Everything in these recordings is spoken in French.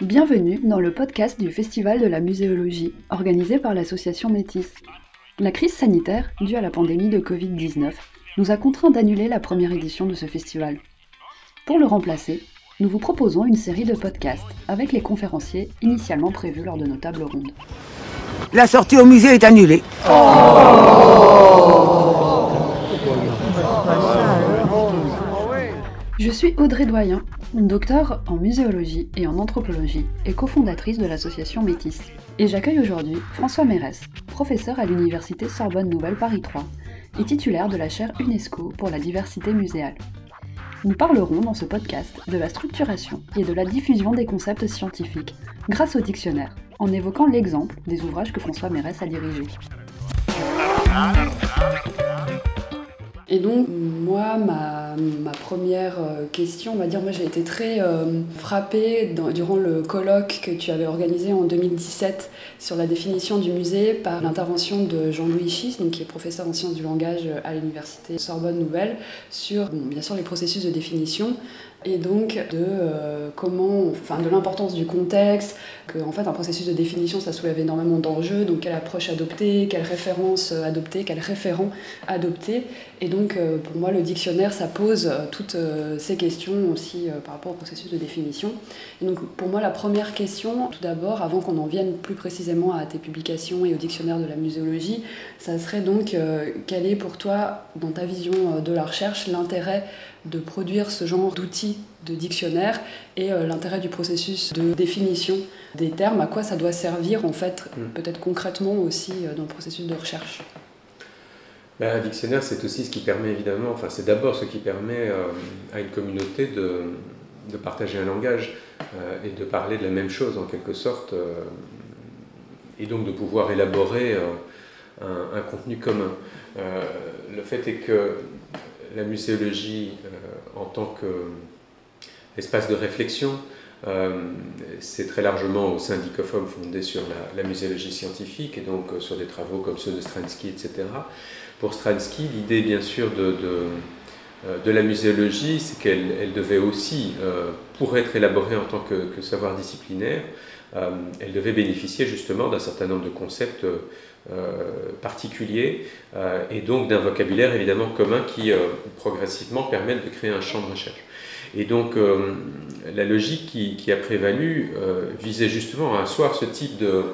Bienvenue dans le podcast du Festival de la muséologie, organisé par l'association Métis. La crise sanitaire, due à la pandémie de Covid-19, nous a contraints d'annuler la première édition de ce festival. Pour le remplacer, nous vous proposons une série de podcasts avec les conférenciers initialement prévus lors de nos tables rondes. La sortie au musée est annulée. Je suis Audrey Doyen, docteur en muséologie et en anthropologie et cofondatrice de l'association Métis. Et j'accueille aujourd'hui François Mérès, professeur à l'université Sorbonne Nouvelle Paris 3 et titulaire de la chaire UNESCO pour la diversité muséale. Nous parlerons dans ce podcast de la structuration et de la diffusion des concepts scientifiques grâce au dictionnaire, en évoquant l'exemple des ouvrages que François Mérès a dirigés. Et donc, moi, ma, première euh, question, on va dire, moi j'ai été très euh, frappée durant le colloque que tu avais organisé en 2017 sur la définition du musée par l'intervention de Jean-Louis Schiss, donc, qui est professeur en sciences du langage à l'université Sorbonne Nouvelle, sur bien sûr les processus de définition, et donc de euh, comment, enfin de l'importance du contexte, que en fait un processus de définition ça soulève énormément d'enjeux, donc quelle approche adopter, quelle référence euh, adopter, quel référent adopter, et donc euh, pour moi le dictionnaire ça pose toutes ces questions aussi par rapport au processus de définition. Et donc pour moi la première question, tout d'abord, avant qu'on en vienne plus précisément à tes publications et au dictionnaire de la muséologie, ça serait donc quel est pour toi, dans ta vision de la recherche, l'intérêt de produire ce genre d'outils de dictionnaire et euh, l'intérêt du processus de définition des termes, à quoi ça doit servir en fait, mm. peut-être concrètement aussi euh, dans le processus de recherche. Ben, un dictionnaire, c'est aussi ce qui permet évidemment, enfin c'est d'abord ce qui permet euh, à une communauté de, de partager un langage et de parler de la même chose en quelque sorte, et donc de pouvoir élaborer un, un, contenu commun. le fait est que la muséologie euh, en tant qu'espace de réflexion, euh, c'est très largement au sein d'ICOFOM fondé sur la, muséologie scientifique et donc euh, sur des travaux comme ceux de Stransky, etc. Pour Stransky, l'idée bien sûr de, de, la muséologie, c'est qu'elle devait aussi, pour être élaborée en tant que, savoir disciplinaire, elle devait bénéficier justement d'un certain nombre de concepts euh, particulier euh, et donc d'un vocabulaire évidemment commun qui euh, progressivement permet de créer un champ de recherche. Et donc la logique qui, a prévalu visait justement à asseoir ce type de,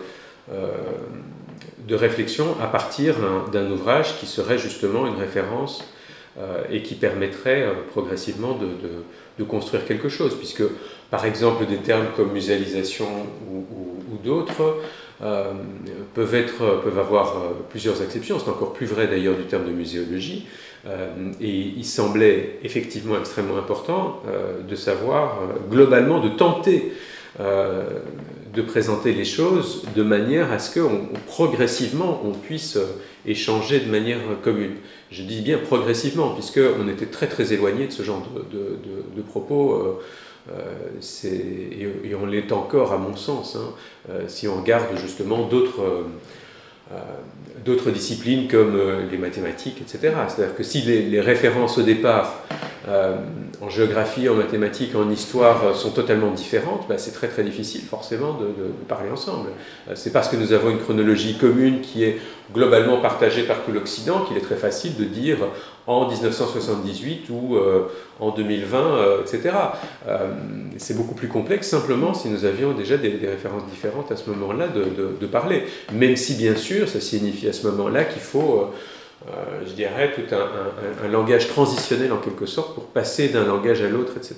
de réflexion à partir d'un ouvrage qui serait justement une référence et qui permettrait progressivement de, construire quelque chose, puisque par exemple des termes comme muséalisation ou, d'autres euh, peuvent, avoir euh, plusieurs exceptions. C'est encore plus vrai d'ailleurs du terme de muséologie. Euh, et il semblait effectivement extrêmement important de savoir globalement, de tenter de présenter les choses de manière à ce que progressivement on puisse échanger de manière commune. Je dis bien progressivement, puisqu'on était très très éloigné de ce genre de, de, propos euh, et, on l'est encore à mon sens, hein, euh, si on regarde justement d'autres euh, d'autres disciplines comme les mathématiques, etc. C'est-à-dire que si les, références au départ en géographie, en mathématiques, en histoire sont totalement différentes, bah, c'est très très difficile forcément de, de parler ensemble. c'est parce que nous avons une chronologie commune qui est globalement partagée par tout l'Occident qu'il est très facile de dire en 1978 ou euh, en 2020, euh, etc. Euh, c'est beaucoup plus complexe simplement si nous avions déjà des, références différentes à ce moment-là de, parler. Même si bien sûr ça signifie à ce moment-là qu'il faut, je dirais, tout un, langage transitionnel en quelque sorte pour passer d'un langage à l'autre, etc.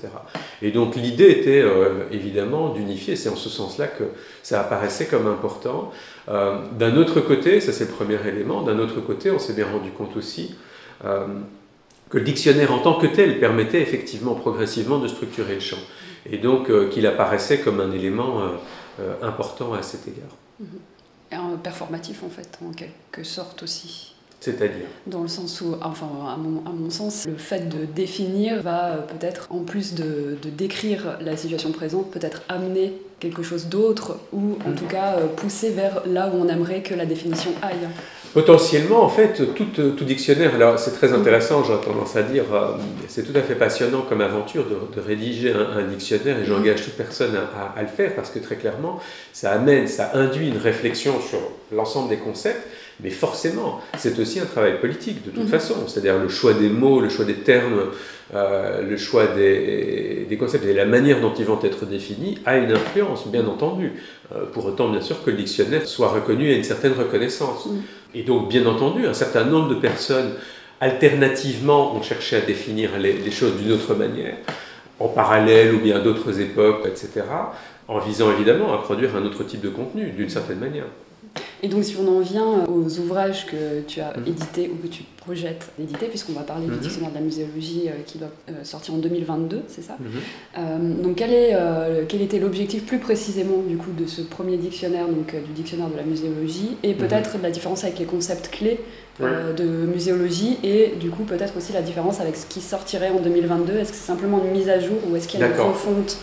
Et donc l'idée était évidemment d'unifier, c'est en ce sens-là que ça apparaissait comme important. d'un autre côté, ça c'est le premier élément, d'un autre côté on s'est bien rendu compte aussi euh, que le dictionnaire en tant que tel permettait effectivement progressivement de structurer le champ, et donc euh, qu'il apparaissait comme un élément euh, important à cet égard. Et un performatif en fait, en quelque sorte aussi. C'est-à-dire Dans le sens où, enfin, à mon, à mon, sens, le fait de définir va peut-être, en plus de, de, décrire la situation présente, peut-être amener quelque chose d'autre, ou en mm. tout cas pousser vers là où on aimerait que la définition aille. Potentiellement, en fait, tout, tout dictionnaire, alors c'est très intéressant, j'aurais tendance à dire, euh, c'est tout à fait passionnant comme aventure de, rédiger un, dictionnaire et j'engage toute personne à, le faire parce que très clairement, ça amène, ça induit une réflexion sur l'ensemble des concepts, mais forcément, c'est aussi un travail politique de toute mhm. façon, c'est-à-dire le choix des mots, le choix des termes, euh, le choix des, des, concepts et la manière dont ils vont être définis a une influence, bien entendu. Euh, pour autant, bien sûr, que le dictionnaire soit reconnu et une certaine reconnaissance. Mhm. Et donc, bien entendu, un certain nombre de personnes, alternativement, ont cherché à définir les, choses d'une autre manière, en parallèle ou bien d'autres époques, etc., en visant évidemment à produire un autre type de contenu, d'une certaine manière. Et donc, si on en vient aux ouvrages que tu as mhm. édités ou que tu projettes d'éditer, puisqu'on va parler du mhm. dictionnaire de la muséologie euh, qui doit euh, sortir en 2022, c'est ça mhm. euh, Donc, quel, est, quel était l'objectif plus précisément du coup de ce premier dictionnaire, donc du dictionnaire de la muséologie, et peut-être la différence avec les concepts clés de muséologie, et du coup peut-être aussi la différence avec ce qui sortirait en 2022 Est-ce que c'est simplement une mise à jour ou est-ce qu'il y a une refonte?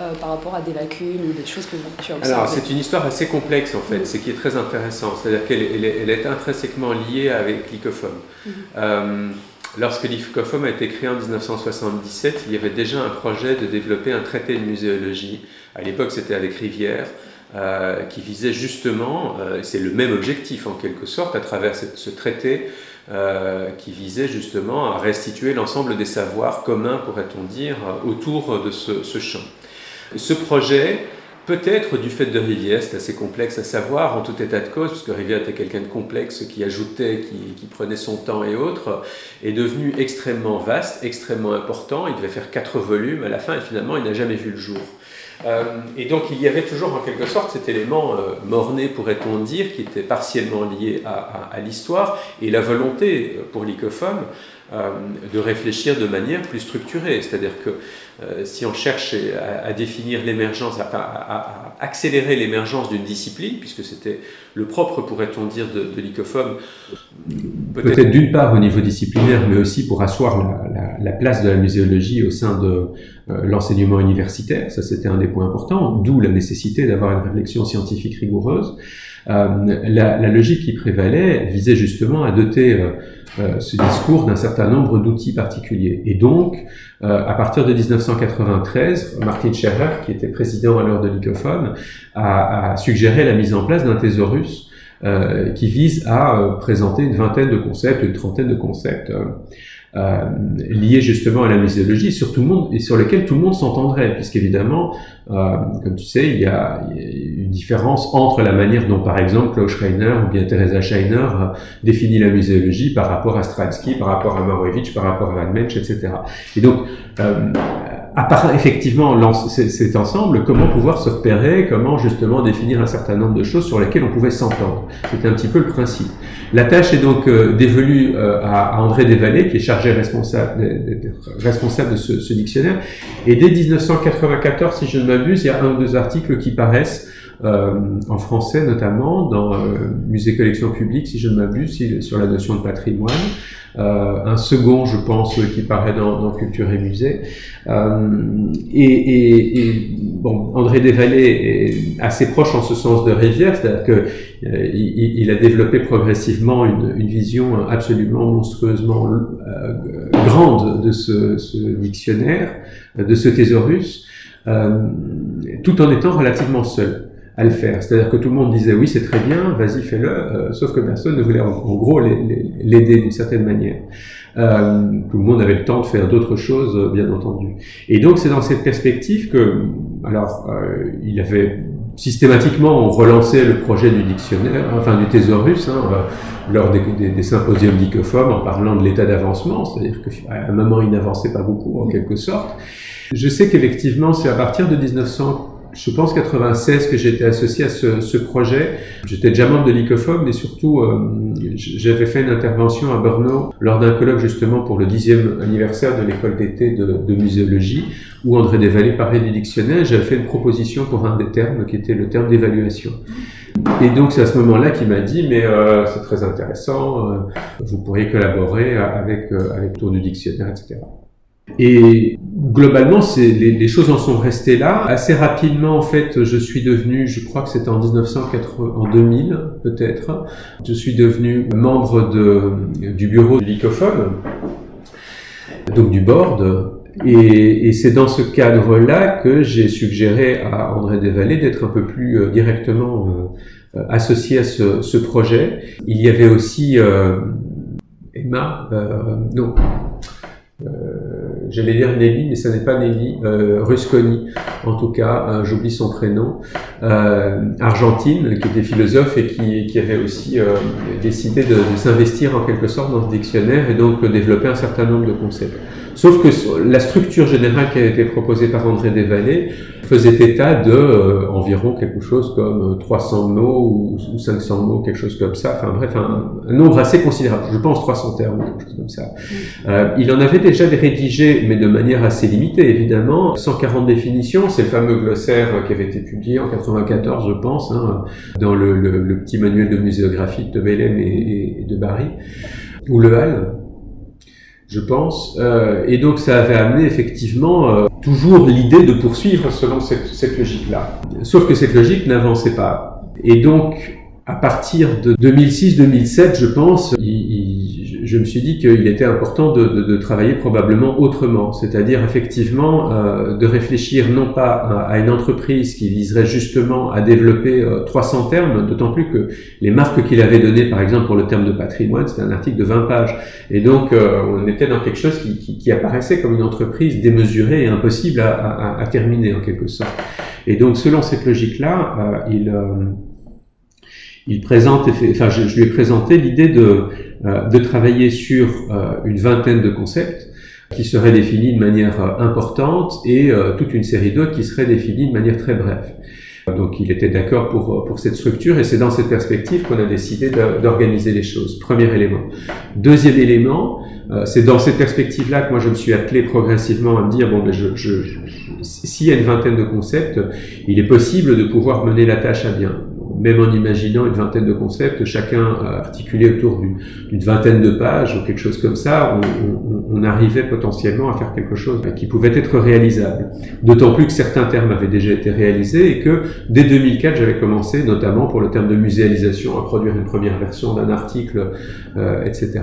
Euh, par rapport à des lacunes ou des choses que tu as observées Alors, c'est une histoire assez complexe en fait, mm. ce qui est très intéressant. C'est-à-dire qu'elle elle est, intrinsèquement liée avec l'ICOFOM. Mm. Euh, lorsque l'ICOFOM a été créé en 1977, il y avait déjà un projet de développer un traité de muséologie. À l'époque, c'était avec Rivière. Euh, qui visait justement, c'est le même objectif en quelque sorte, à travers ce traité, qui visait justement à restituer l'ensemble des savoirs communs, pourrait-on dire, autour de ce, ce champ. Ce projet, peut-être du fait de Rivière, c'est assez complexe à savoir en tout état de cause, puisque Rivière était quelqu'un de complexe qui ajoutait, qui, prenait son temps et autres, est devenu extrêmement vaste, extrêmement important. Il devait faire quatre volumes à la fin et finalement il n'a jamais vu le jour. Euh, et donc il y avait toujours en quelque sorte cet élément euh, morné, pourrait-on dire, qui était partiellement lié à, à l'histoire et la volonté euh, pour l'ICOFOM euh, de réfléchir de manière plus structurée. C'est-à-dire que euh, si on cherche à, définir l'émergence, à, accélérer l'émergence d'une discipline, puisque c'était le propre, pourrait-on dire, de, de l'ICOFOM. Peut-être d'une part au niveau disciplinaire, mais aussi pour asseoir la, place de la muséologie au sein de euh, l'enseignement universitaire. Ça, c'était un des points importants, d'où la nécessité d'avoir une réflexion scientifique rigoureuse. la, logique qui prévalait visait justement à doter euh, ce discours d'un certain nombre d'outils particuliers. Et donc, euh, à partir de 1993, Martin Scherer, qui était président à l'heure de l'ICOFON, a, a, suggéré la mise en place d'un thésaurus euh, qui vise à présenter une vingtaine de concepts, une trentaine de concepts euh, liés justement à la muséologie sur tout le monde et sur lesquels tout le monde s'entendrait, puisqu'évidemment, euh, comme tu sais, il y, a, une différence entre la manière dont, par exemple, Klaus Schreiner ou bien Teresa Scheiner euh, définit la muséologie par rapport à Stransky, par rapport à Marowitsch, par rapport à Van Mensch, etc. Et donc, euh, à part effectivement cet ensemble, comment pouvoir se repérer, comment justement définir un certain nombre de choses sur lesquelles on pouvait s'entendre? C'était un petit peu le principe. La tâche est donc euh, dévolue euh, à, André Desvallées, qui est chargé responsable, responsable de ce, dictionnaire. Et dès 1994, si je ne m'abuse, il y a un ou deux articles qui paraissent en français notamment, dans euh, Musée Collection Publique, si je ne m'abuse, sur la notion de patrimoine. Euh, un second, je pense, qui paraît dans, dans Culture et Musée. Euh, et, et, et, bon, André Desvallées est assez proche en ce sens de Rivière, c'est-à-dire que euh, il, il, a développé progressivement une, une vision absolument monstrueusement grande de ce, ce, dictionnaire, de ce thésaurus, tout en étant relativement seul à le faire. C'est-à-dire que tout le monde disait oui, c'est très bien, vas-y, fais-le, euh, sauf que personne ne voulait en, gros l'aider d'une certaine manière. Euh, tout le monde avait le temps de faire d'autres choses, bien entendu. Et donc c'est dans cette perspective que, alors, euh, il avait systématiquement relancé le projet du dictionnaire, enfin du thésaurus, hein, euh, lors des, des, des symposiums d'ICOFOM, en parlant de l'état d'avancement, c'est-à-dire qu'à un moment il n'avançait pas beaucoup en quelque sorte. Je sais qu'effectivement c'est à partir de 1900 je pense 96 que j'étais associé à ce, projet. J'étais déjà membre de l'ICOFOM, mais surtout euh, j'avais fait une intervention à Brno lors d'un colloque justement pour le dixième anniversaire de l'école d'été de, muséologie, où André Desvallées parlait du dictionnaire. J'avais fait une proposition pour un des termes qui était le terme d'évaluation. Et donc c'est à ce moment-là qu'il m'a dit mais euh, c'est très intéressant, euh, vous pourriez collaborer avec avec Tour du dictionnaire, etc. Et globalement, les, les, choses en sont restées là. Assez rapidement, en fait, je suis devenu, je crois que c'était en 1980, en 2000 peut-être, je suis devenu membre de, du bureau de l'ICOFOM, donc du board. Et, et c'est dans ce cadre-là que j'ai suggéré à André Desvallées d'être un peu plus euh, directement euh, associé à ce, ce, projet. Il y avait aussi euh, Emma, non, euh, j'allais dire Nelly, mais ce n'est pas Nelly, euh, Rusconi, en tout cas, euh, j'oublie son prénom, euh, Argentine, qui était philosophe et qui, avait aussi décidé de, de s'investir en quelque sorte dans ce dictionnaire et donc développer un certain nombre de concepts. Sauf que la structure générale qui a été proposée par André Desvallées faisait état de euh, environ quelque chose comme 300 mots ou, 500 mots, quelque chose comme ça. Enfin bref, un, nombre assez considérable. Je pense 300 termes, quelque chose comme ça. Euh, il en avait déjà rédigé, mais de manière assez limitée, évidemment. 140 définitions, c'est le fameux glossaire qui avait été publié en 94, je pense, hein, dans le, le, le, petit manuel de muséographie de Bélem et, et de Barry, ou Le Hall je pense. Euh, et donc ça avait amené effectivement euh, toujours l'idée de poursuivre selon cette, cette logique-là. Sauf que cette logique n'avançait pas. Et donc, à partir de 2006-2007, je pense, il, il je me suis dit qu'il était important de, de, de, travailler probablement autrement, c'est-à-dire effectivement euh, de réfléchir non pas à, une entreprise qui viserait justement à développer 300 euh, termes, d'autant plus que les marques qu'il avait données, par exemple pour le terme de patrimoine, c'était un article de 20 pages, et donc euh, on était dans quelque chose qui, qui, qui, apparaissait comme une entreprise démesurée et impossible à, à, à, terminer en quelque sorte. Et donc selon cette logique-là, euh, il il présente, enfin, je, lui ai présenté l'idée de, euh, de travailler sur euh, une vingtaine de concepts qui seraient définis de manière euh, importante et toute une série d'autres qui seraient définis de manière très brève. Donc il était d'accord pour, pour cette structure et c'est dans cette perspective qu'on a décidé d'organiser les choses. Premier élément. Deuxième élément, c'est dans cette perspective-là que moi je me suis attelé progressivement à me dire, bon, ben je, je, je s'il y a une vingtaine de concepts, il est possible de pouvoir mener la tâche à bien même en imaginant une vingtaine de concepts, chacun articulé autour d'une vingtaine de pages ou quelque chose comme ça, on, arrivait potentiellement à faire quelque chose qui pouvait être réalisable. D'autant plus que certains termes avaient déjà été réalisés et que dès 2004, j'avais commencé, notamment pour le terme de muséalisation, à produire une première version d'un article, euh, etc.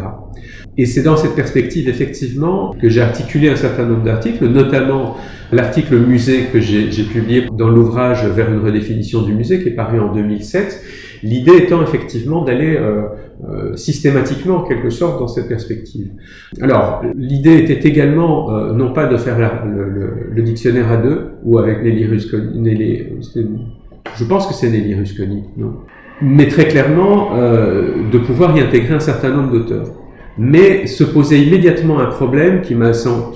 Et c'est dans cette perspective, effectivement, que j'ai articulé un certain nombre d'articles, notamment l'article musée que j'ai publié dans l'ouvrage Vers une redéfinition du musée, qui est paru en 2007. L'idée étant effectivement d'aller euh, euh, systématiquement, en quelque sorte, dans cette perspective. Alors, l'idée était également, euh, non pas de faire la, le, le, le, dictionnaire à deux, ou avec Nelly Rusconi, Nelly, je pense que c'est Nelly Rusconi, non? Mais très clairement, euh, de pouvoir y intégrer un certain nombre d'auteurs mais se posait immédiatement un problème qui m'a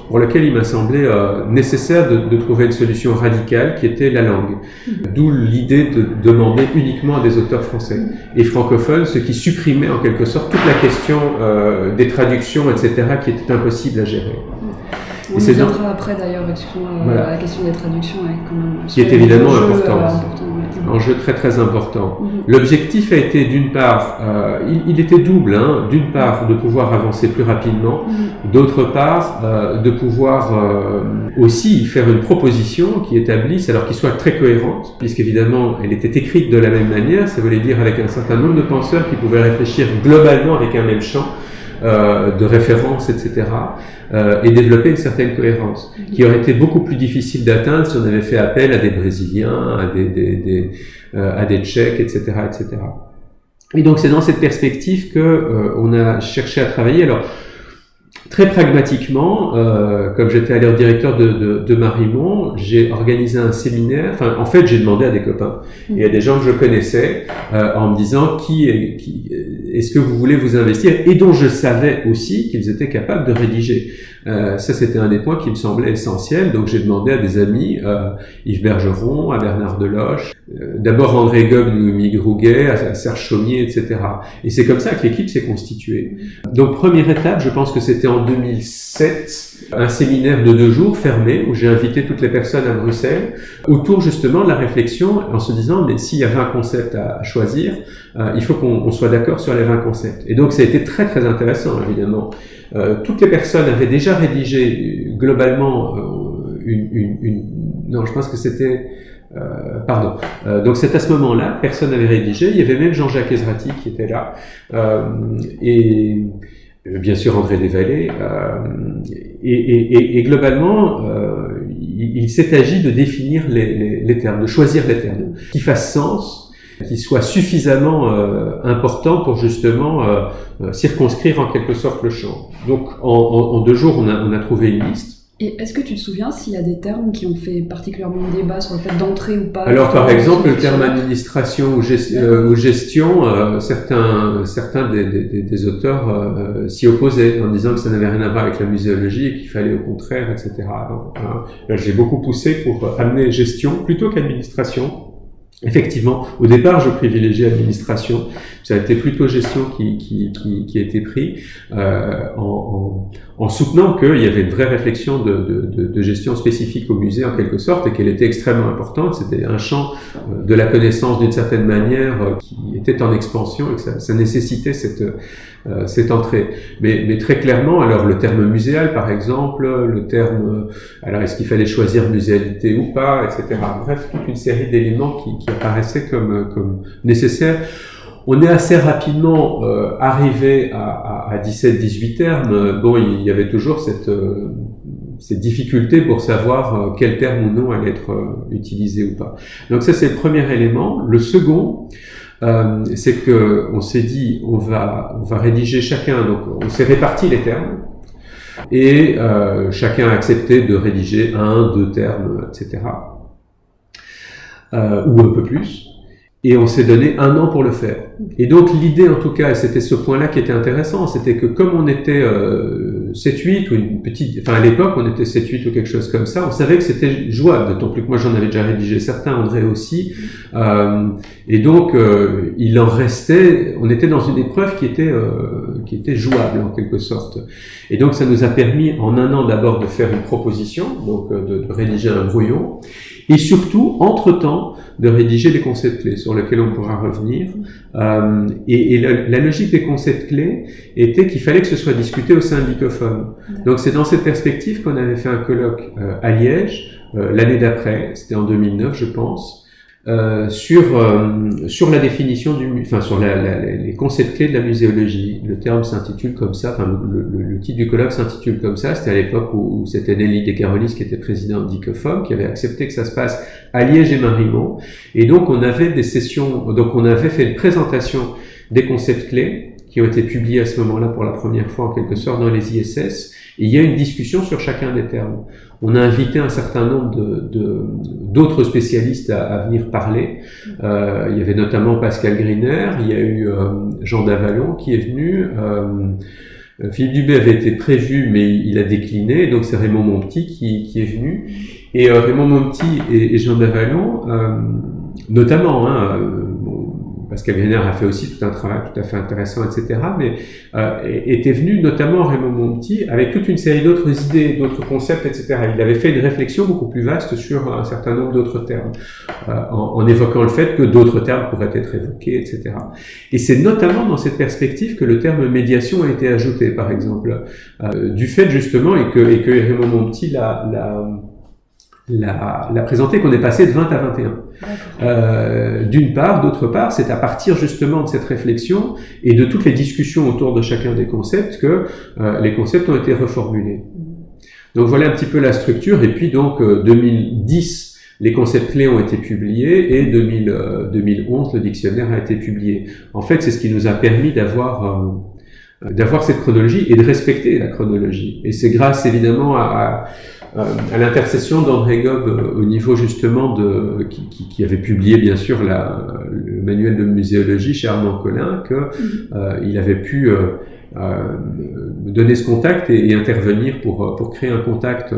pour lequel il m'a semblé euh, nécessaire de, de, trouver une solution radicale qui était la langue. Mm-hmm. D'où l'idée de demander uniquement à des auteurs français et francophones, ce qui supprimait en quelque sorte toute la question euh, des traductions, etc., qui était impossible à gérer. Mm. On y viendra après d'ailleurs, euh, voilà. la question des traductions, quand même, qui est évidemment importante. important enjeu très très important. Mhm. L'objectif a été d'une part, euh, il, il, était double, hein, d'une part de pouvoir avancer plus rapidement, mhm. d'autre part euh, de pouvoir euh, aussi faire une proposition qui établisse, alors qui soit très cohérente, puisqu'évidemment elle était écrite de la même manière, ça voulait dire avec un certain nombre de penseurs qui pouvaient réfléchir globalement avec un même champ. Euh, de référence, etc., euh, et développer une certaine cohérence, qui aurait été beaucoup plus difficile d'atteindre si on avait fait appel à des Brésiliens, à des, des, des euh, à des Tchèques, etc., etc. Et donc c'est dans cette perspective que euh, on a cherché à travailler. Alors Très pragmatiquement, euh, comme j'étais alors directeur de, de, de Marimont, j'ai organisé un séminaire. Enfin, en fait, j'ai demandé à des copains et à des gens que je connaissais euh, en me disant qui, qui est-ce que vous voulez vous investir et dont je savais aussi qu'ils étaient capables de rédiger. Euh, ça, c'était un des points qui me semblait essentiel. Donc, j'ai demandé à des amis, euh, Yves Bergeron, à Bernard Deloche, d'abord André Gob, Noémie Grouguet, Serge Chaumier, etc. Et c'est comme ça que l'équipe s'est constituée. Donc première étape, je pense que c'était en 2007, un séminaire de deux jours fermé où j'ai invité toutes les personnes à Bruxelles autour justement de la réflexion en se disant mais s'il y a 20 concepts à choisir, euh, il faut qu'on soit d'accord sur les 20 concepts. Et donc ça a été très très intéressant évidemment. Euh, toutes les personnes avaient déjà rédigé globalement euh, une, non je pense que c'était euh, pardon. Donc c'est à ce moment-là, personne n'avait rédigé. Il y avait même Jean-Jacques Ezrati qui était là. Et bien sûr André Desvallées. Et, globalement, il, s'est agi de définir les, les, termes, de choisir les termes qui fassent sens, qui soient suffisamment importants pour justement circonscrire en quelque sorte le champ. Donc en, en, en deux jours, on a, on a trouvé une liste. Et est-ce que tu te souviens s'il y a des termes qui ont fait particulièrement débat sur le fait d'entrer ou pas Alors par exemple le terme administration ou, euh, gestion, euh, certains, certains des, des, des auteurs euh, s'y opposaient en disant que ça n'avait rien à voir avec la muséologie et qu'il fallait au contraire, etc. là j'ai beaucoup poussé pour amener gestion plutôt qu'administration Effectivement, au départ, je privilégiais administration. Ça a été plutôt gestion qui, qui, qui, qui a été pris euh, en, en, en, soutenant qu'il y avait une vraie réflexion de, de, de, gestion spécifique au musée en quelque sorte et qu'elle était extrêmement importante. C'était un champ euh, de la connaissance d'une certaine manière euh, qui était en expansion et que ça, ça nécessitait cette, euh, cette entrée. Mais, mais, très clairement, alors le terme muséal par exemple, le terme, alors est-ce qu'il fallait choisir muséalité ou pas, etc. Bref, toute une série d'éléments qui, qui apparaissaient comme, nécessaires. On est assez rapidement euh, arrivé à, à, à 17-18 termes. Bon, il y avait toujours cette, euh, difficulté pour savoir euh, quel terme ou non allait être euh, utilisé ou pas. Donc ça, c'est le premier élément. Le second, euh, c'est que on s'est dit, on va, on va rédiger chacun. Donc, on s'est réparti les termes. Et chacun a accepté de rédiger un, deux termes, etc. ou un peu plus et on s'est donné un an pour le faire. Et donc l'idée en tout cas, c'était ce point-là qui était intéressant, c'était que comme on était euh, 7-8 ou une petite, enfin à l'époque on était 7-8 ou quelque chose comme ça, on savait que c'était jouable, d'autant plus que moi j'en avais déjà rédigé certains, André aussi, euh, et donc euh, il en restait, on était dans une épreuve qui était euh, qui était jouable en quelque sorte. Et donc ça nous a permis en un an d'abord de faire une proposition, donc euh, de, de rédiger un brouillon, et surtout, entre-temps, de rédiger des concepts clés sur lesquels on pourra revenir. Euh, et, et la, la, logique des concepts clés était qu'il fallait que ce soit discuté au sein de l'ICOFOM. Donc c'est dans cette perspective qu'on avait fait un colloque euh, à Liège euh, l'année d'après, c'était en 2009 je pense, euh, sur euh, sur la définition du, enfin sur la, la, les concepts clés de la muséologie. Le terme s'intitule comme ça, enfin le, le, le, titre du colloque s'intitule comme ça. C'était à l'époque où, où c'était Nelly Descarolis qui était présidente d'ICOFOM, qui avait accepté que ça se passe à Liège et Marimont. Et donc on avait des sessions, donc on avait fait une présentation des concepts clés qui ont été publiés à ce moment-là pour la première fois en quelque sorte dans les ISS. Et il y a une discussion sur chacun des termes. On a invité un certain nombre d'autres spécialistes à, venir parler. Euh, il y avait notamment Pascal Griner, il y a eu euh, Jean Davalon qui est venu. Euh, Philippe Dubé avait été prévu, mais il a décliné, donc c'est Raymond Monti qui, est venu. Et Raymond Monti et, Jean Davalon, notamment, hein, Pascal Griner a fait aussi tout un travail tout à fait intéressant, etc. Mais euh, était venu notamment Raymond Monti avec toute une série d'autres idées, d'autres concepts, etc. Il avait fait une réflexion beaucoup plus vaste sur un certain nombre d'autres termes, euh, en, en, évoquant le fait que d'autres termes pourraient être évoqués, etc. Et c'est notamment dans cette perspective que le terme médiation a été ajouté, par exemple, euh, du fait justement et que, et que Raymond Monti l'a l'a, l'a présenté qu'on est passé de 20 à 21. Euh, d'une part, d'autre part, c'est à partir justement de cette réflexion et de toutes les discussions autour de chacun des concepts que euh, les concepts ont été reformulés. Donc voilà un petit peu la structure. Et puis donc euh, 2010, les concepts clés ont été publiés et 2000, 2011, euh, le dictionnaire a été publié. En fait, c'est ce qui nous a permis d'avoir euh, d'avoir cette chronologie et de respecter la chronologie. Et c'est grâce évidemment à, à euh, à l'intercession d'André Gob euh, au niveau justement de qui, qui, qui, avait publié bien sûr la, le manuel de muséologie chez Armand Collin que mhm. euh, il avait pu euh, euh, donner ce contact et, et, intervenir pour pour créer un contact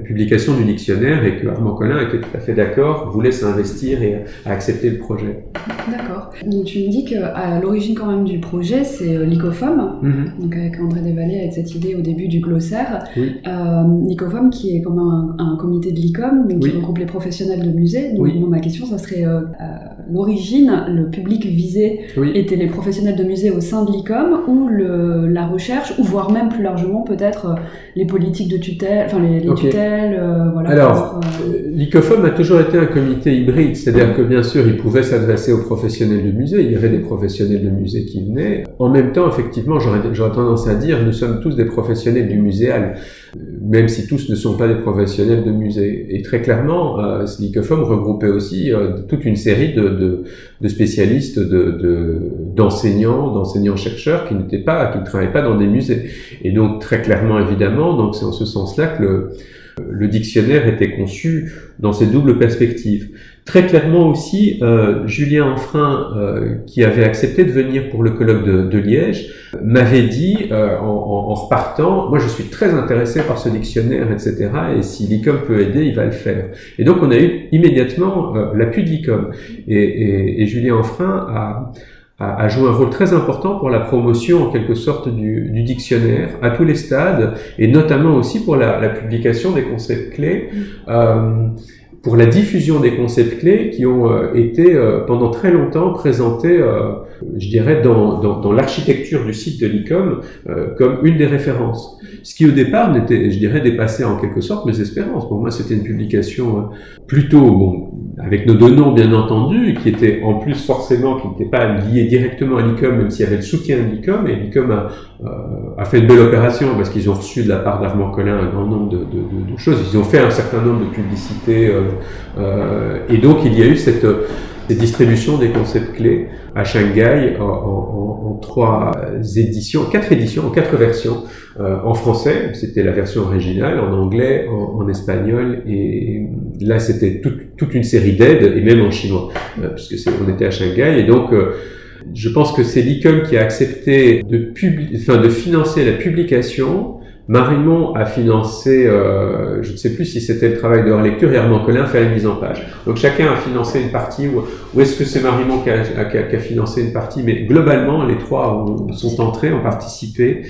la publication du dictionnaire et que Armand Collin était tout à fait d'accord, voulait s'investir et a accepté le projet. D'accord. Donc tu me dis qu'à l'origine quand même du projet, c'est euh, l'ICOFOM, Mhm. donc avec André Desvallées, avec cette idée au début du glossaire. Oui. Euh, L'ICOFOM qui est comme un, un comité de l'ICOM, donc Oui. qui regroupe les professionnels de musées. Donc Oui. ma question, ça serait euh, à l'origine, le public visé Oui. étaient les professionnels de musées au sein de l'ICOM ou le, la recherche, ou voire même plus largement peut-être les politiques de tutelle, enfin les, tutelles, euh, voilà. Alors, pour, euh, L'ICOFOM a toujours été un comité hybride, c'est-à-dire que bien sûr, il pouvait s'adresser aux professionnels de musée, il y avait des professionnels de musée qui venaient. En même temps, effectivement, j'aurais tendance à dire, nous sommes tous des professionnels du muséal, euh, même si tous ne sont pas des professionnels de musée. Et très clairement, euh, l'ICOFOM regroupait aussi euh, toute une série de, de, de spécialistes, de- de- d'enseignants, d'enseignants-chercheurs qui n'étaient pas, qui ne travaillaient pas dans des musées. Et donc, très clairement, évidemment, donc c'est en ce sens-là que le, le dictionnaire était conçu dans cette double perspective. Très clairement aussi, euh, Julien Enfrin, euh, qui avait accepté de venir pour le colloque de, de Liège, m'avait dit, euh, en, en- repartant, moi je suis très intéressé par ce dictionnaire, etc. Et si l'ICOM peut aider, il va le faire. Et donc on a eu immédiatement euh, l'appui de l'ICOM. Et, et, et Julien Enfrin a, a, a joué un rôle très important pour la promotion en quelque sorte du, du dictionnaire à tous les stades et notamment aussi pour la, la publication des concepts clés, euh, pour la diffusion des concepts clés qui ont euh, été euh, pendant très longtemps présentés, euh, je dirais, dans, dans, dans l'architecture du site de l'ICOM euh, comme une des références. Ce qui au départ n'était, je dirais, dépassé en quelque sorte mes espérances. Pour moi, c'était une publication euh, plutôt, bon, avec nos deux noms bien entendu, qui était en plus forcément, qui n'était pas lié directement à l'ICOM, même s'il y avait le soutien de l'ICOM, et l'ICOM a, euh, a fait une belle opération parce qu'ils ont reçu de la part d'Armand Collin un grand nombre de, de, de, de choses. Ils ont fait un certain nombre de publicités, euh, euh, et donc il y a eu cette, cette distribution des concepts clés à Shanghai en, trois éditions, quatre éditions, en quatre versions. Euh, en français, c'était la version originale, en anglais, en, espagnol, et là c'était toute, une série d'aides, et même en chinois, euh, puisque on était à Shanghai, et donc euh, je pense que c'est l'ICOM qui a accepté de, publi- enfin, de financer la publication. Marimont a financé, euh, je ne sais plus si c'était le travail de relecture, et Armand Collin fait la mise en page. Donc chacun a financé une partie, ou, est-ce que c'est Marimont qui a, financé une partie? Mais globalement, les trois ont, sont entrés, ont participé.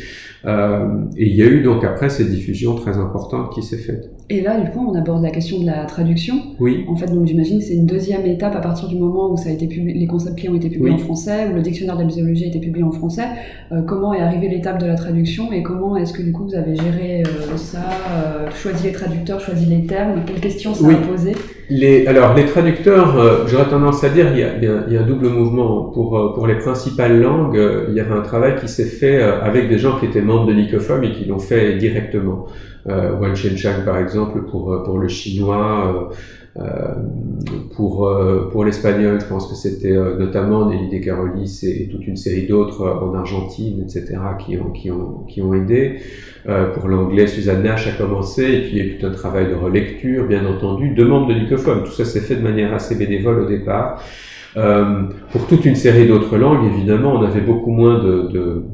Euh, et il y a eu donc après cette diffusion très importante qui s'est faite. Et là, du coup, on aborde la question de la traduction. Oui. En fait, donc j'imagine que c'est une deuxième étape à partir du moment où ça a été publié, les concepts clés ont été publiés Oui. en français, où le dictionnaire de la muséologie a été publié en français. Euh, comment est arrivée l'étape de la traduction et comment est-ce que du coup vous avez géré euh, ça, euh, choisi les traducteurs, choisi les termes, quelles questions ça Oui. a posé? Les, alors, les traducteurs, euh, j'aurais tendance à dire, il y, a, il, y a, il y a un double mouvement. Pour, euh, pour les principales langues, euh, il y avait un travail qui s'est fait euh, avec des gens qui étaient membres de l'ICOFOM et qui l'ont fait directement. Euh, Wan Shenchang, par exemple, pour, euh, pour le chinois, pour, euh, pour l'espagnol, je pense que c'était euh, notamment Nelly De Carolis et, toute une série d'autres euh, en Argentine, etc., qui ont, qui ont, qui ont aidé. Euh, pour l'anglais, Suzanne Nash a commencé, et puis il y a eu tout un travail de relecture, bien entendu, de membres de l'ICOFOM. Tout ça s'est fait de manière assez bénévole au départ. Euh, pour toute une série d'autres langues, évidemment, on avait beaucoup moins de, de,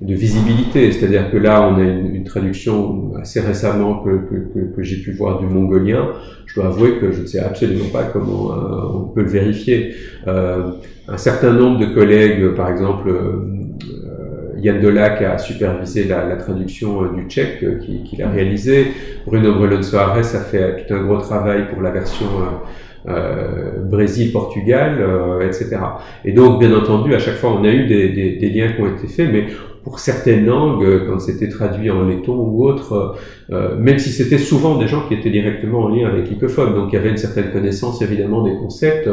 de visibilité. C'est-à-dire que là, on a une, une traduction assez récemment que, que, que, que j'ai pu voir du mongolien. Je dois avouer que je ne sais absolument pas comment euh, on peut le vérifier. Euh, un certain nombre de collègues, par exemple, euh, Yann Delac a supervisé la, la traduction euh, du tchèque euh, qu'il qui a réalisé. Bruno Brelon Soares a fait tout un gros travail pour la version euh, Brésil, Portugal, euh, etc. Et donc, bien entendu, à chaque fois, on a eu des, des, des liens qui ont été faits, mais pour certaines langues, euh, quand c'était traduit en letton ou autre, euh, même si c'était souvent des gens qui étaient directement en lien avec l'ICOFOM, donc il y avait une certaine connaissance évidemment des concepts,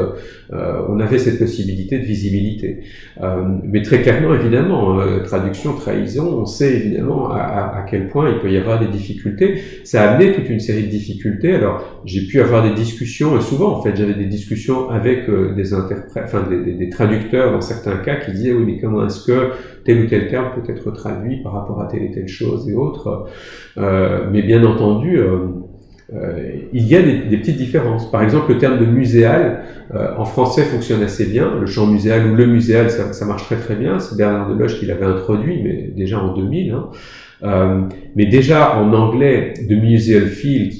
euh, on avait cette possibilité de visibilité. Euh, mais très clairement, évidemment, euh, traduction, trahison, on sait évidemment à, quel point il peut y avoir des difficultés. Ça a amené toute une série de difficultés. Alors, j'ai pu avoir des discussions, et souvent en fait, j'avais des discussions avec euh, des interprètes, enfin des, traducteurs dans certains cas qui disaient oui, mais comment est-ce que tel ou tel terme peut être traduit par rapport à telle et telle chose et autres. Mais bien entendu, euh, euh, il y a des, petites différences. Par exemple, le terme de muséal, euh, en français, fonctionne assez bien. Le champ muséal ou le muséal, ça, marche très très bien. C'est Bernard Deloche qui l'avait introduit, mais déjà en 2000. Hein. Mais déjà en anglais, de museal field,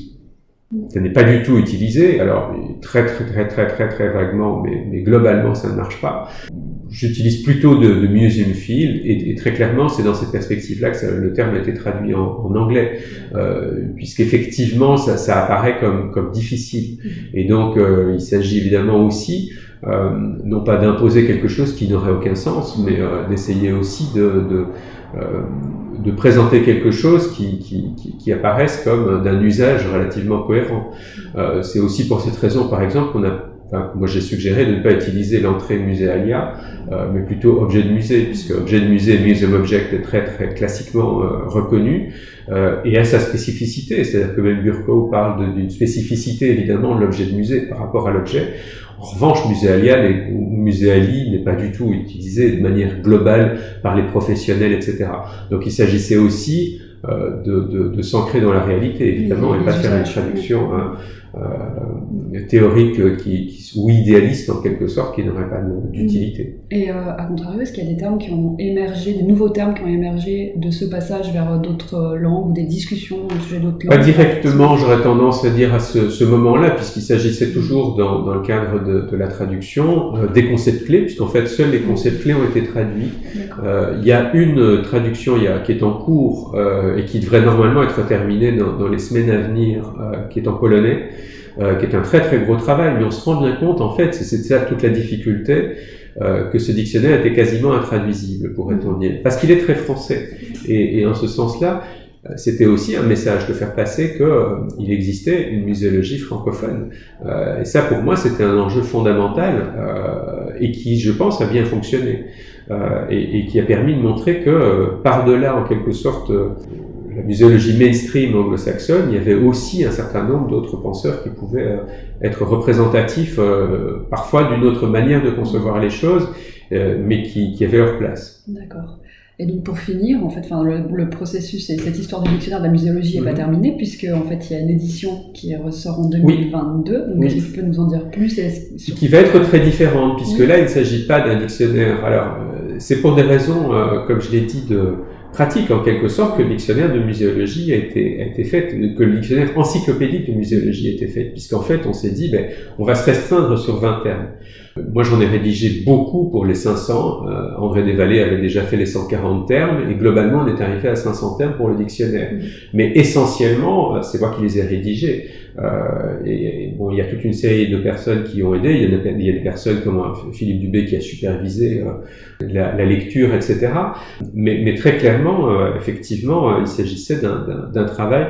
Ça n'est pas du tout utilisé, alors très très très très très très vaguement, mais globalement ça ne marche pas. J'utilise plutôt de, de museum field et, et, très clairement c'est dans cette perspective-là que ça, le terme a été traduit en, en anglais, euh, puisqu'effectivement ça, ça apparaît comme, comme difficile. Et donc euh, il s'agit évidemment aussi euh, non pas d'imposer quelque chose qui n'aurait aucun sens, mais euh, d'essayer aussi de, de euh, de présenter quelque chose qui, qui, qui, qui apparaisse comme d'un usage relativement cohérent. Euh, c'est aussi pour cette raison, par exemple, qu'on a Enfin, moi j'ai suggéré de ne pas utiliser l'entrée muséalia, euh, mais plutôt objet de musée, puisque objet de musée, museum object est très très classiquement euh, reconnu euh, et a sa spécificité. C'est-à-dire que même Burko parle d'une spécificité évidemment de l'objet de musée par rapport à l'objet. En revanche, muséalia ou muséali n'est pas du tout utilisé de manière globale par les professionnels, etc. Donc il s'agissait aussi euh, de, de, de s'ancrer dans la réalité, évidemment, oui, et pas faire une traduction hein, euh, théorique qui, qui, ou idéaliste en quelque sorte, qui n'aurait pas d'utilité. Et euh, à contrario, est-ce qu'il y a des termes qui ont émergé, des nouveaux termes qui ont émergé de ce passage vers d'autres langues ou des discussions au sujet d'autres langues? Pas directement, j'aurais tendance à dire à ce, ce moment-là, puisqu'il s'agissait toujours dans, dans, le cadre de, de la traduction euh, des concepts clés, puisqu'en fait seuls les concepts clés ont été traduits. Euh, il y a une traduction il y a, qui est en cours et qui devrait normalement être terminée dans, dans les semaines à venir, qui est en polonais. Euh, qui est un très très gros travail, mais on se rend bien compte, en fait, c'est ça toute la difficulté, euh, que ce dictionnaire était quasiment intraduisible, pourrait-on dire, parce qu'il est très français. Et, et en ce sens-là, c'était aussi un message de faire passer qu'il euh, existait une muséologie francophone. Euh, et ça, pour moi, c'était un enjeu fondamental euh, et qui, je pense, a bien fonctionné. Et, et, qui a permis de montrer que, par-delà, en quelque sorte, la muséologie mainstream anglo-saxonne, il y avait aussi un certain nombre d'autres penseurs qui pouvaient euh, être représentatifs euh, parfois d'une autre manière de concevoir les choses, euh, mais qui, qui, avaient leur place. D'accord. Et donc pour finir, en fait, enfin le, le processus et cette histoire du dictionnaire de la muséologie n'est pas mhm. terminée puisque en fait il y a une édition qui ressort en 2022. Oui. Donc oui. si tu peux nous en dire plus. Sur... Qui va être très différente puisque oui. là il ne s'agit pas d'un dictionnaire. Alors c'est pour des raisons, euh, comme je l'ai dit, de pratique en quelque sorte que le dictionnaire de muséologie a été, fait, que le dictionnaire encyclopédique de muséologie a été fait, puisqu'en fait on s'est dit, ben, on va se restreindre sur 20 termes. Moi j'en ai rédigé beaucoup pour les 500, euh, André Desvallées avait déjà fait les 140 termes, et globalement on est arrivé à 500 termes pour le dictionnaire. Mmh. Mais essentiellement, euh, c'est moi qui les ai rédigés. Euh, et, et, bon, il y a toute une série de personnes qui ont aidé. Il y, a, il y a des personnes comme euh, Philippe Dubé qui a supervisé euh, la, la, lecture, etc. Mais, mais très clairement, effectivement, il s'agissait d'un travail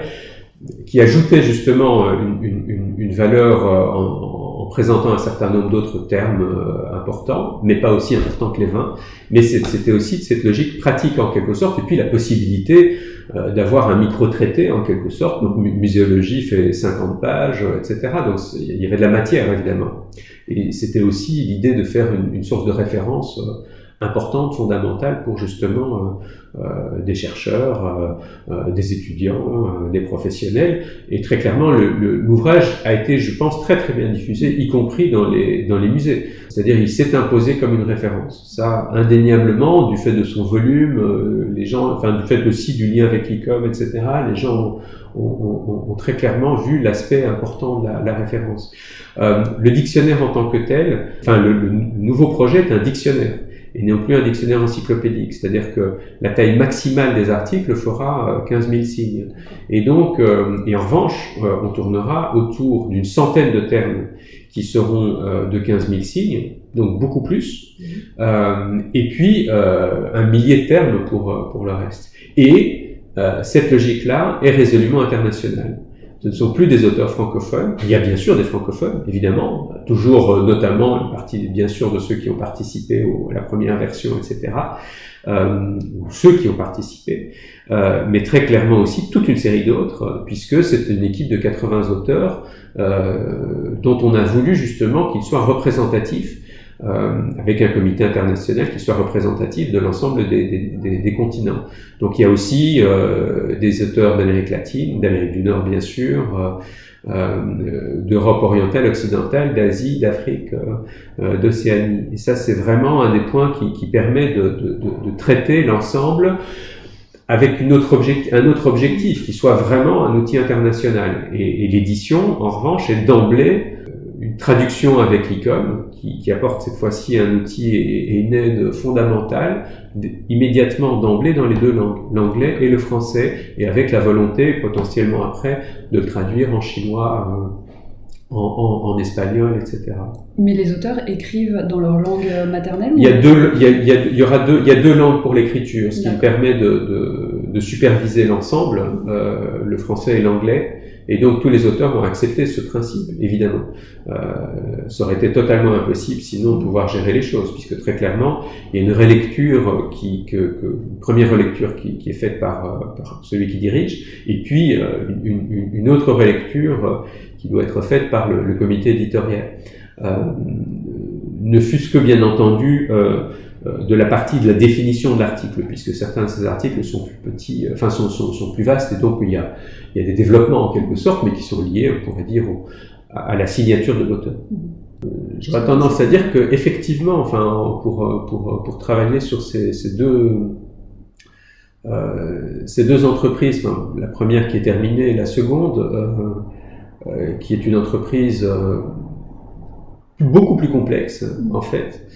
qui ajoutait justement une, une, une valeur en, présentant un certain nombre d'autres termes importants, mais pas aussi importants que les vins. Mais c'était aussi de cette logique pratique en quelque sorte, et puis la possibilité euh, d'avoir un micro-traité en quelque sorte. Donc muséologie fait 50 pages, euh, etc. Donc il y avait de la matière évidemment. Et c'était aussi l'idée de faire une, une, source de référence euh, importante, fondamentale pour justement euh, euh, des chercheurs, euh, des étudiants, des professionnels. Et très clairement, l'ouvrage a été, je pense, très très bien diffusé, y compris dans les, dans les musées. C'est-à-dire, il s'est imposé comme une référence. Ça, indéniablement, du fait de son volume, les gens, enfin, du fait aussi du lien avec l'ICOM, etc., les gens ont, ont, ont très clairement vu l'aspect important de la, la référence. Euh, le dictionnaire en tant que tel, enfin, le, le nouveau projet est un dictionnaire et non plus un dictionnaire encyclopédique. C'est-à-dire que la taille maximale des articles fera 15 euh, 000 signes. Et donc, euh, et en revanche, euh, on tournera autour d'une centaine de termes qui seront de 15 000 signes, donc beaucoup plus, et puis un millier de termes pour, pour le reste. Et cette logique-là est résolument internationale ce ne sont plus des auteurs francophones. Il y a bien sûr des francophones, évidemment, toujours euh, notamment une partie, bien sûr, de ceux qui ont participé à la première version, etc., euh, ou ceux qui ont participé, euh, mais très clairement aussi toute une série d'autres, puisque c'est une équipe de 80 auteurs dont on a voulu justement qu'ils soient représentatifs euh, avec un comité international qui soit représentatif de l'ensemble des, des, des, continents. Donc il y a aussi euh, des auteurs d'Amérique latine, d'Amérique du Nord bien sûr, euh, euh d'Europe orientale, occidentale, d'Asie, d'Afrique, euh, d'Océanie. Et ça c'est vraiment un des points qui, qui permet de, de, de, de traiter l'ensemble avec une autre un autre objectif qui soit vraiment un outil international. Et, et l'édition, en revanche, est d'emblée une traduction avec l'ICOM qui, qui, apporte cette fois-ci un outil et, une aide fondamentale immédiatement d'emblée dans les deux langues, l'anglais et le français, et avec la volonté potentiellement après de le traduire en chinois. Euh, en, espagnol, etc. Mais les auteurs écrivent dans leur langue maternelle Il y a deux, il y, a, il y, aura deux, il y a deux langues pour l'écriture, ce qui permet de, de, de superviser l'ensemble, euh, le français et l'anglais. Et donc tous les auteurs ont accepté ce principe, évidemment. Euh, ça aurait été totalement impossible sinon de pouvoir gérer les choses, puisque très clairement, il y a une relecture, qui, que, que une première relecture qui, qui est faite par, euh, par, celui qui dirige, et puis euh, une, une, autre relecture qui doit être faite par le, le comité éditorial. Euh, ne fût-ce que bien entendu euh, de la partie de la définition de l'article, puisque certains de ces articles sont plus petits, enfin sont, sont, sont, plus vastes, et donc il y, a, il y a des développements en quelque sorte, mais qui sont liés, on pourrait dire, à, la signature de l'auteur. Euh, J'aurais tendance à dire que effectivement, enfin, pour, pour, pour travailler sur ces, ces deux euh, ces deux entreprises, enfin, la première qui est terminée, la seconde, euh, euh, qui est une entreprise euh, beaucoup plus complexe en fait.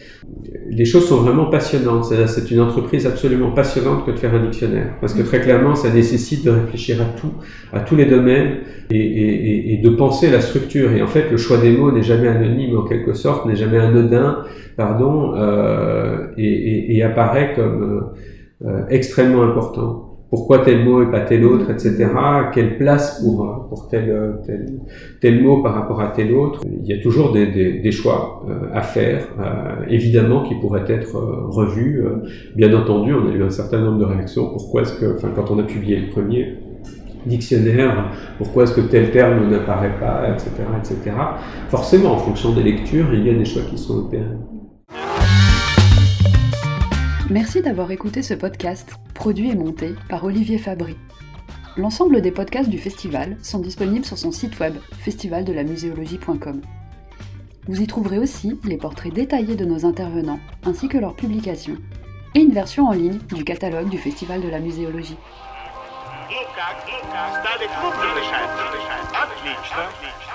Les choses sont vraiment passionnantes. C'est une entreprise absolument passionnante que de faire un dictionnaire, parce que très clairement, ça nécessite de réfléchir à tout, à tous les domaines, et, et, et de penser la structure. Et en fait, le choix des mots n'est jamais anonyme en quelque sorte, n'est jamais anodin, pardon, euh, et, et, apparaît comme euh, extrêmement important pourquoi tel mot et pas tel autre, etc. Quelle place pour, pour tel, tel, mot par rapport à tel autre. Il y a toujours des, des, des choix euh, à faire, euh, évidemment, qui pourraient être euh, revus. bien entendu, on a eu un certain nombre de réactions. Pourquoi est-ce que, enfin, quand on a publié le premier dictionnaire, pourquoi est-ce que tel terme n'apparaît pas, etc., etc. Forcément, en fonction des lectures, il y a des choix qui sont opérés. Merci d'avoir écouté ce podcast, produit et monté par Olivier Fabry. L'ensemble des podcasts du festival sont disponibles sur son site web festivaldelamuséologie.com. Vous y trouverez aussi les portraits détaillés de nos intervenants ainsi que leurs publications et une version en ligne du catalogue du Festival de la Muséologie. Отлично.